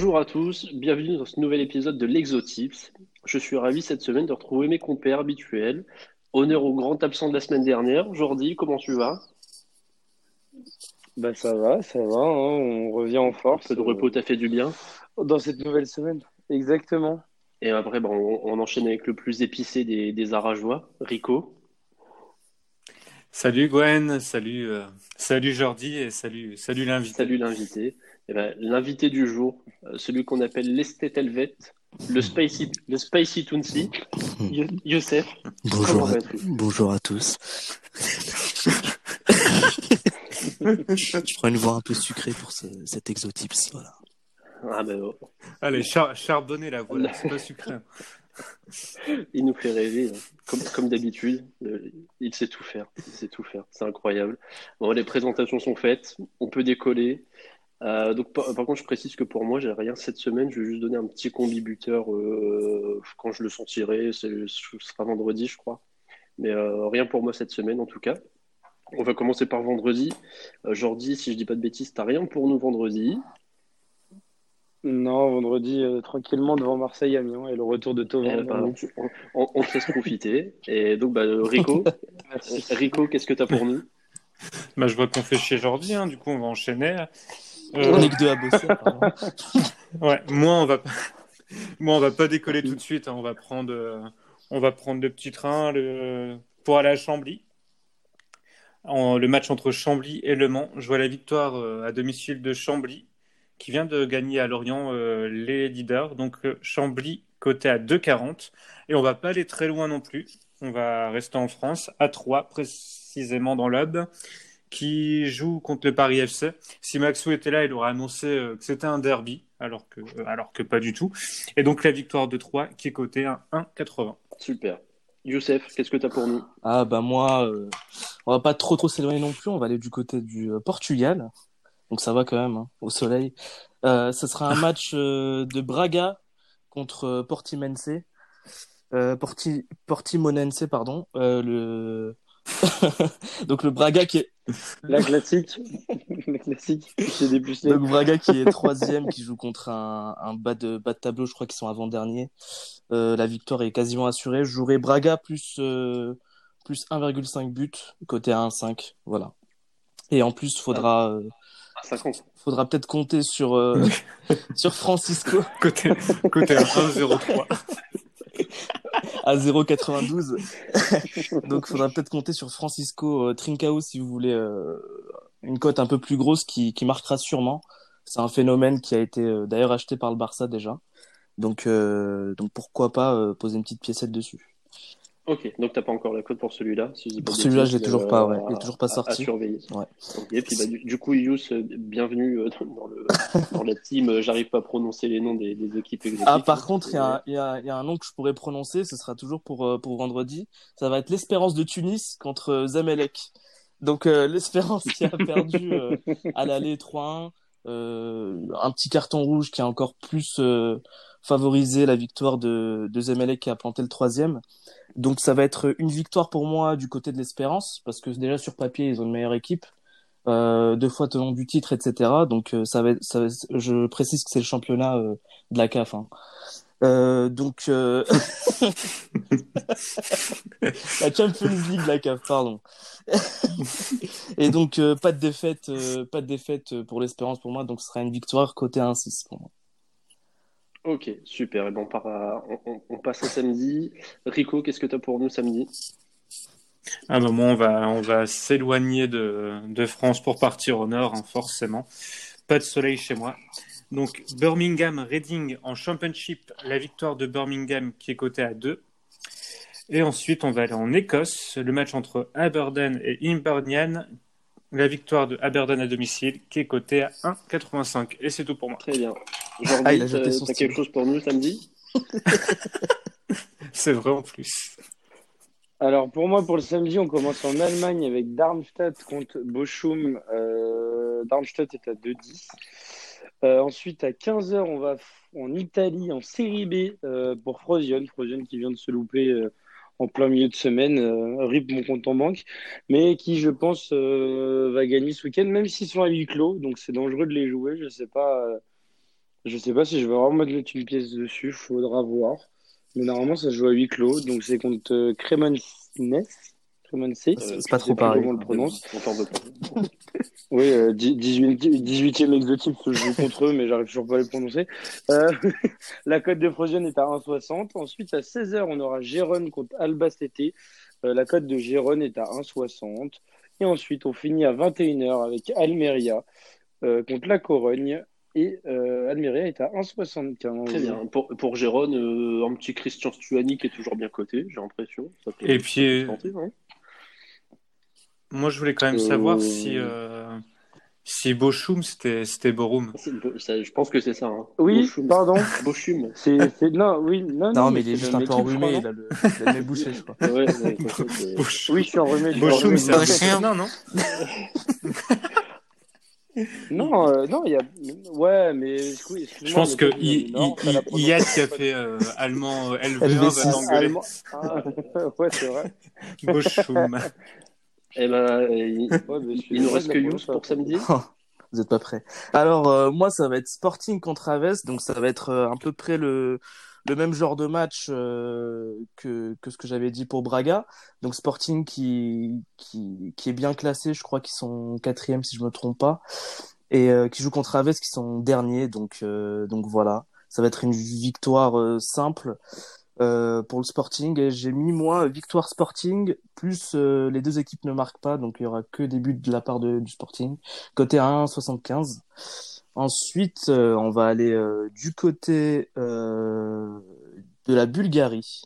Bonjour à tous, bienvenue dans ce nouvel épisode de l'Exotips. Je suis ravi cette semaine de retrouver mes compères habituels. Honneur au grand absent de la semaine dernière. Jordi, comment tu vas? Bah ça va, ça va, hein, on revient en force. Le repos t'a fait du bien? Dans cette nouvelle semaine, exactement. Et après, bon, on, on enchaîne avec le plus épicé des, des Arageois, Rico. Salut Gwen, salut, euh, salut Jordi et salut, salut l'invité. Salut l'invité. Eh ben, l'invité du jour, euh, celui qu'on appelle l'Estet Helvet, le Spicy, le Spicy Tounsi, Yo- Youssef. Bonjour à, bonjour à tous. Je prends une voix un peu sucrée pour ce- cet exotips. Voilà. Ah ben, oh, Allez, char charbonner la c'est pas sucré. il nous fait rêver, hein. comme, comme d'habitude. Euh, Il sait tout faire, il sait tout faire, c'est incroyable. Bon, les présentations sont faites, on peut décoller. Euh, donc, par, par contre, je précise que pour moi, j'ai rien cette semaine. Je vais juste donner un petit combi buteur euh, quand je le sentirai. C'est- Ce sera vendredi, je crois. Mais euh, rien pour moi cette semaine, en tout cas. On va commencer par vendredi. Euh, Jordi, si je dis pas de bêtises, t'as rien pour nous vendredi. Non, vendredi, euh, tranquillement devant Marseille Amiens et le retour de Eh Thauvin. ben, on, on- on te laisse profiter. Et donc, bah, Rico, Rico, qu'est-ce que t'as pour nous? Bah, je vois qu'on fait chez Jordi, hein, du coup on va enchaîner. On Euh, est que deux à bosser. ouais, moi on va moi on va pas décoller tout de suite. hein, on va prendre, euh, on va prendre le petit train le... pour aller à Chambly. En- le match entre Chambly et Le Mans. Je vois la victoire euh, à domicile de Chambly qui vient de gagner à Lorient euh, les leaders. Donc Chambly coté à 2,40 et on va pas aller très loin non plus. On va rester en France à 3 précisément dans l'Hub qui joue contre le Paris FC. Si Maxou était là, il aurait annoncé euh, que c'était un derby, alors que, euh, alors que pas du tout. Et donc la victoire de 3 qui est cotée à 1,80. Super. Youssef, qu'est-ce que t'as pour nous? Ah bah moi, euh, on va pas trop trop s'éloigner non plus. On va aller du côté du euh, Portugal. Donc ça va quand même, hein, au soleil. Euh, ce sera un match euh, de Braga contre Portimonense. Euh, Porti, Portimonense, pardon. Euh, le... Donc le Braga qui est La classique, la classique. Donc Braga qui est troisième, qui joue contre un, un bas de bas de tableau, je crois qu'ils sont avant-dernier. Euh, la victoire est quasiment assurée. Je jouerai Braga plus euh, plus 1,5 but côté à 1,5, voilà. Et en plus, faudra euh, À 50. faudra peut-être compter sur euh, sur Francisco Côté, côté à 1,03. à 0,92. Donc faudra peut-être compter sur Francisco euh, Trincao si vous voulez euh, une cote un peu plus grosse qui qui marquera sûrement. C'est un phénomène qui a été euh, d'ailleurs acheté par le Barça déjà. Donc, donc pourquoi pas poser une petite piécette dessus. Ok, donc t'as pas encore la cote pour celui-là. si Pour celui-là, je l'ai toujours pas, ouais. Il est à- toujours pas à- sorti. À surveiller. Ouais. Et puis bah, du, du coup, Yous, euh, bienvenue euh, dans, le, dans la team. Euh, J'arrive pas à prononcer les noms des, des équipes. Ah, par contre, il y, a un- il y, a, il y a un nom que je pourrais prononcer, ce sera toujours pour, euh, pour vendredi. Ça va être l'Espérance de Tunis contre euh, Zamelek. Donc, euh, l'Espérance qui a perdu euh, à l'aller 3-1. Euh, un petit carton rouge qui a encore plus favorisé la victoire de, de Zamelek qui a planté le troisième. Donc, ça va être une victoire pour moi du côté de l'Espérance, parce que déjà sur papier, ils ont une meilleure équipe. Euh, deux fois tenant du titre, etc. Donc, euh, ça va, être- ça je précise que c'est le championnat euh, de la CAF. hein. Euh, donc, euh... la Champions League, la CAF, pardon. Et donc, euh, pas de défaite, euh, pas de défaite pour l'Espérance pour moi. Donc, ce sera une victoire côté 1-6 pour moi. Ok, super. Et bon, à- on, on- on passe à samedi. Rico, qu'est-ce que t'as pour nous samedi? Ah bah moi on va, on va s'éloigner de, de France pour partir au nord, hein, forcément. Pas de soleil chez moi. Donc Birmingham Reading en Championship, la victoire de Birmingham qui est cotée à 2. Et ensuite on va aller en Écosse, le match entre Aberdeen et Hibernian, la victoire de Aberdeen à domicile qui est cotée à 1,85. Et c'est tout pour moi. Très bien. Jordi, Ah, t'as quelque chose pour nous samedi? C'est vrai en plus. Alors pour moi, pour le samedi, on commence en Allemagne avec Darmstadt contre Bochum. Euh, Darmstadt est à 2-10. Euh, ensuite, à 15h, on va en Italie, en Série B, euh, pour Frosion. Frosion qui vient de se louper euh, en plein milieu de semaine. Euh, RIP mon compte en banque. Mais qui, je pense, euh, va gagner ce week-end, même s'ils sont à huis clos. Donc c'est dangereux de les jouer. Je sais pas. Euh, Je sais pas si je vais vraiment mettre une pièce dessus, faudra voir. Mais normalement, ça se joue à huis clos, donc c'est contre euh, Cremonese. Cremonese, C'est je pas sais trop pareil. Comment on le prononce. Oui, euh, 18, 18e exotype se joue contre eux, mais j'arrive toujours pas à les prononcer. Euh, la cote de Frozen est à 1,60. Ensuite, à 16h, on aura Gérone contre Albacete. Euh, la cote de Gérone est à 1,60. Et ensuite, on finit à 21h avec Almeria euh, contre la Corogne. Et euh, Almeria est à 1,75. Très bien. Pour, pour Jérôme, euh, un petit Christian Stuani qui est toujours bien coté, j'ai l'impression. Ça peut- Et puis, tenter, hein. moi, je voulais quand même Euh, savoir si, euh, si Bochum, c'était c'était Borum. Ça- je pense que c'est ça. Hein. Oui, Bochum. pardon. Bochum. C'est, non, oui, non, Non, mais il est juste un peu enrhumé, il a le, il a le nez bouché, je crois. Ouais, ouais, Oui, je suis enrhumé. Bochum, c'est un non, non Non, euh, non, il y a. Ouais, mais. oui, Je pense que I- I- I- Iyad qui a fait euh, allemand euh, LV1 LV6. va t'engueuler. Allemand- Ah, ouais, c'est vrai. Eh ben, il, Ouais, il nous reste que Yous pour samedi. Vous n'êtes pas prêts. Alors, euh, moi, ça va être Sporting contre Aves, donc ça va être euh, à peu près le, le même genre de match euh, que, que ce que j'avais dit pour Braga. Donc Sporting qui, qui, qui est bien classé, je crois qu'ils sont quatrième si je me trompe pas, et euh, qui joue contre Aves qui sont derniers. Donc, euh, donc voilà, ça va être une victoire euh, simple. euh, pour le Sporting, j'ai mis moi victoire Sporting plus euh, les deux équipes ne marquent pas, donc il y aura que des buts de la part de, du Sporting côté 1,75. Ensuite, euh, on va aller euh, du côté euh, de la Bulgarie.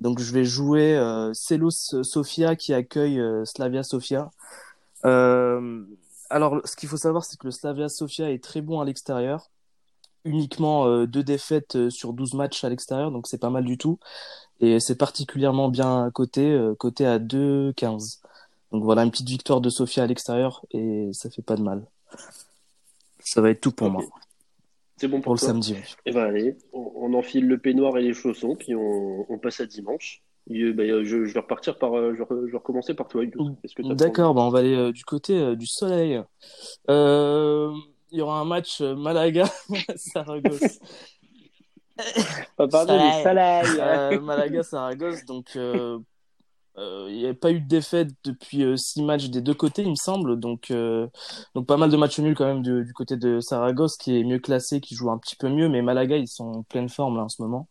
Donc, je vais jouer Selos Sofia qui accueille Slavia Sofia. Alors, ce qu'il faut savoir, c'est que le Slavia Sofia est très bon à l'extérieur. Uniquement deux défaites sur 12 matchs à l'extérieur, donc c'est pas mal du tout. Et c'est particulièrement bien coté, coté à 2,15. Donc voilà, une petite victoire de Sofia à l'extérieur et ça fait pas de mal. Ça va être tout pour moi, C'est bon pour pour, le toi samedi. Eh ben allez, on, on enfile le peignoir et les chaussons, puis on, on passe à dimanche. Et, euh, ben, euh, je, je vais repartir par, euh, je, vais, je vais recommencer par toi, D'accord, bah on va aller euh, du côté euh, du soleil. Euh, Il y aura un match euh, Malaga-Saragosse. Ah, pardon, Soleil. soleil. Euh, Malaga-Saragosse, donc il n'y a pas eu de défaite depuis euh, six matchs des deux côtés, il me semble. Donc, euh, donc pas mal de matchs nuls quand même du, du côté de Saragosse, qui est mieux classé, qui joue un petit peu mieux. Mais Malaga, ils sont en pleine forme là en ce moment.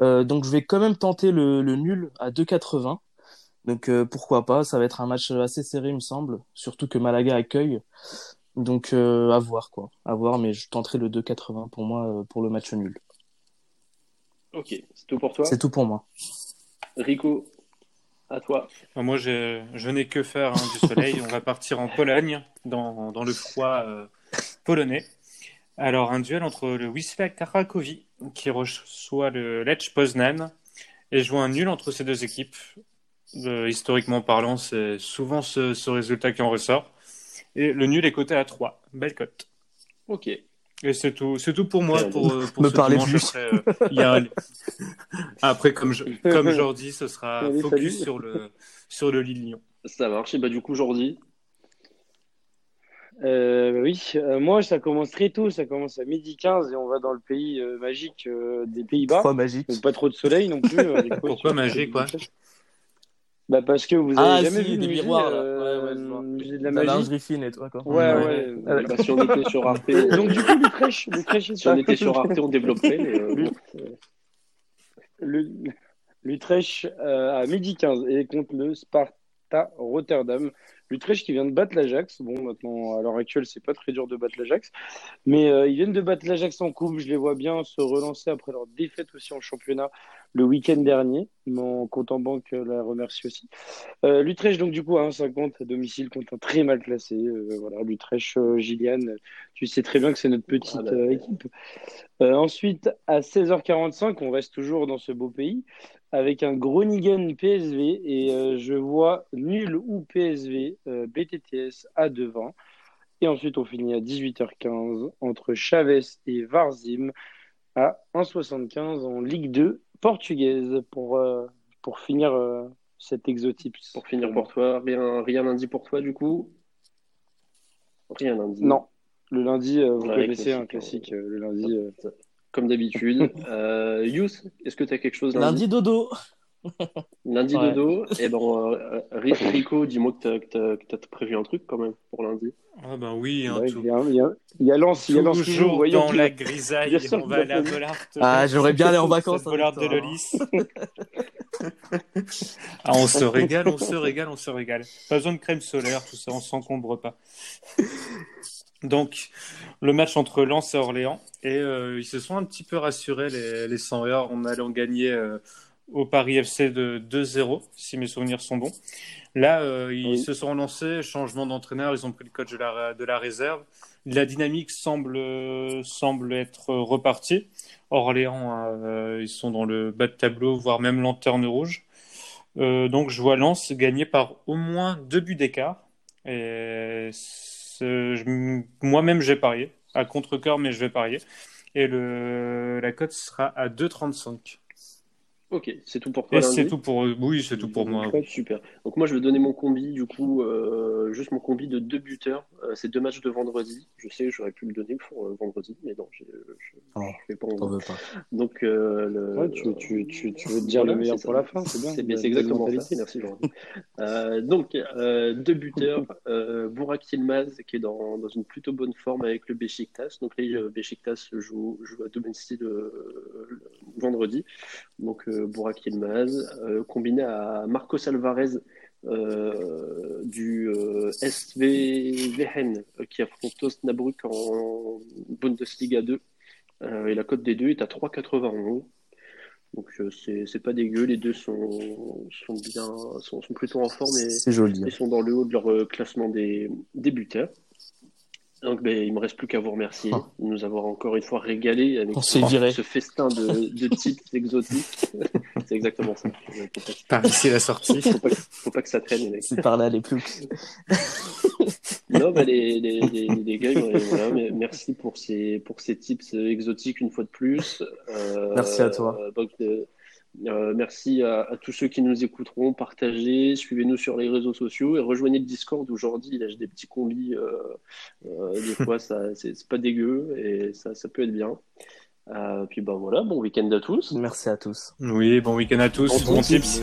Euh, donc je vais quand même tenter le, le nul à 2,80. Donc euh, pourquoi pas, ça va être un match assez serré, il me semble. Surtout que Malaga accueille. Donc euh, à voir quoi, à voir. Mais je tenterai le 2,80 pour moi euh, pour le match nul. Ok, c'est tout pour toi? C'est tout pour moi. Rico, à toi. Enfin, Moi, je n'ai que faire hein, du soleil. On va partir en Pologne, dans, dans le froid euh, polonais. Alors, un duel entre le Wisła Cracovie, qui reçoit le Lech Poznan, et joue un nul entre ces deux équipes. Euh, historiquement parlant, c'est souvent ce, ce résultat qui en ressort. Et le nul est coté à 3. Belle cote. Ok. Et c'est tout, c'est tout pour moi. Pour, euh, pour Me ce parlez dimanche. plus. Après, euh, il y a- Après, comme, je, comme Jordi, ce sera Allez, focus salut. sur le, sur le Lille-Lyon. Ça marche. Et bah, du coup, aujourd'hui, Euh, oui, euh, moi, ça commence très tôt, ça commence à midi 15 et on va dans le pays euh, magique euh, des Pays-Bas. Trois magique. Donc pas trop de soleil non plus. euh, Pourquoi magique, quoi Bah parce que vous Ah, avez jamais si, vu le des musée, miroirs, euh, musée de la La magie. lingerie fine et tout, quoi. Ouais, Ouais. ouais. Ouais. bah, si on était sur Arte, donc du coup, l'Utrecht, l'Utrecht, si on était sur Arte, on développerait. mais, euh, bon. Le- L'Utrecht euh, à midi 15 et contre le Sparta Rotterdam. L'Utrecht qui vient de battre l'Ajax. Bon, maintenant, à l'heure actuelle, c'est pas très dur de battre l'Ajax. Mais euh, ils viennent de battre l'Ajax en coupe. Je les vois bien se relancer après leur défaite aussi en championnat le week-end dernier. Mon compte en banque euh, la remercie aussi. Euh, L'Utrecht, donc, du coup, à 1,50 à domicile contre un très mal classé. Euh, voilà, l'Utrecht, Gillian, tu sais très bien que c'est notre petite Ah bah. équipe. Ensuite, à 16h45, on reste toujours dans ce beau pays avec un Groningen PSV et je vois nul ou PSV euh, BTTS à 2,20. Et ensuite, on finit à 18h15 entre Chavez et Varzim à 1,75 en Ligue 2 portugaise pour, euh, pour finir euh, cet exotype. Pour finir pour toi, rien, rien lundi pour toi, du coup? Rien lundi. Non, Le lundi, euh, vous Ouais, connaissez un classique, classique, euh, le lundi. euh. Comme d'habitude. euh, Yous, est-ce que tu as quelque chose lundi Lundi? dodo. Lundi Ouais. dodo. Et ben, euh, Ri- Rico, dis-moi que tu as, prévu un truc quand même pour lundi. Ah ben oui, hein, Ouais, tout- il y a, il y a- il y a Lens, il y a Lens toujours. dans la grisaille. Sûr On va à. Bollard. Ah, j'aimerais bien aller en vacances de Lolis. Ah, on se régale, on se régale, on se régale. Pas besoin de crème solaire, tout ça, on s'encombre pas. Donc, le match entre Lens et Orléans. Et euh, ils se sont un petit peu rassurés, les, les 100 heures, en allant gagner euh, au Paris FC de 2-0, si mes souvenirs sont bons. Là, euh, ils Oui. se sont lancés, changement d'entraîneur, ils ont pris le coach de la, de la réserve. La dynamique semble, euh, semble être repartie. Orléans, euh, ils sont dans le bas de tableau, voire même lanterne rouge. Euh, donc je vois Lens gagner par au moins deux buts d'écart. Et moi-même j'ai parié, à contre-cœur, mais je vais parier. Et le, la cote sera à 2,35. Ok, c'est tout pour toi Et c'est tout pour Oui, c'est tout pour moi. Super. Donc moi je vais donner mon combi du coup, euh, juste mon combi de deux buteurs. Euh, c'est deux matchs de vendredi. Je sais, j'aurais pu le donner pour euh, vendredi, mais non, je Oh, ne fais pas en veux pas. Donc euh, le... Ouais, tu, tu, tu, tu veux te dire le meilleur pour la fin, c'est bien. C'est exactement ça. Merci. Euh, donc euh, deux buteurs, euh, Burak Yilmaz qui est dans, dans une plutôt bonne forme avec le Besiktas. Donc là, le Besiktas joue, joue à domicile euh, le vendredi. Donc euh, Burak Yilmaz euh, combiné à Marcos Alvarez euh, du euh, SV Wehen euh, qui affronte Osnabrück en Bundesliga 2. Euh, et la cote des deux est à 3,91. Donc euh, c'est pas dégueu, les deux sont, sont bien, sont, sont plutôt en forme et, C'est joli. et sont dans le haut de leur euh, classement des, des buteurs. Donc ben, il me reste plus qu'à vous remercier Ah. de nous avoir encore une fois régalé avec On ce, s'est viré. ce festin de, de titres exotiques. c'est exactement ça. Par ici la sortie. faut pas, faut pas que ça traîne les mecs. C'est par là les plus. Non, bah, les, les, les, les gars, voilà, mais merci pour ces, pour ces tips exotiques une fois de plus. Euh, Merci à toi. donc, euh, euh, merci à, à tous ceux qui nous écouteront. Partagez, suivez-nous sur les réseaux sociaux et rejoignez le Discord où Jordi il lâche des petits combis. Euh, euh, des fois, ça, c'est pas dégueu et ça, ça peut être bien. Euh, puis bah voilà, bon week-end à tous. Merci à tous. Oui, bon week-end à tous. Bon Bon tips.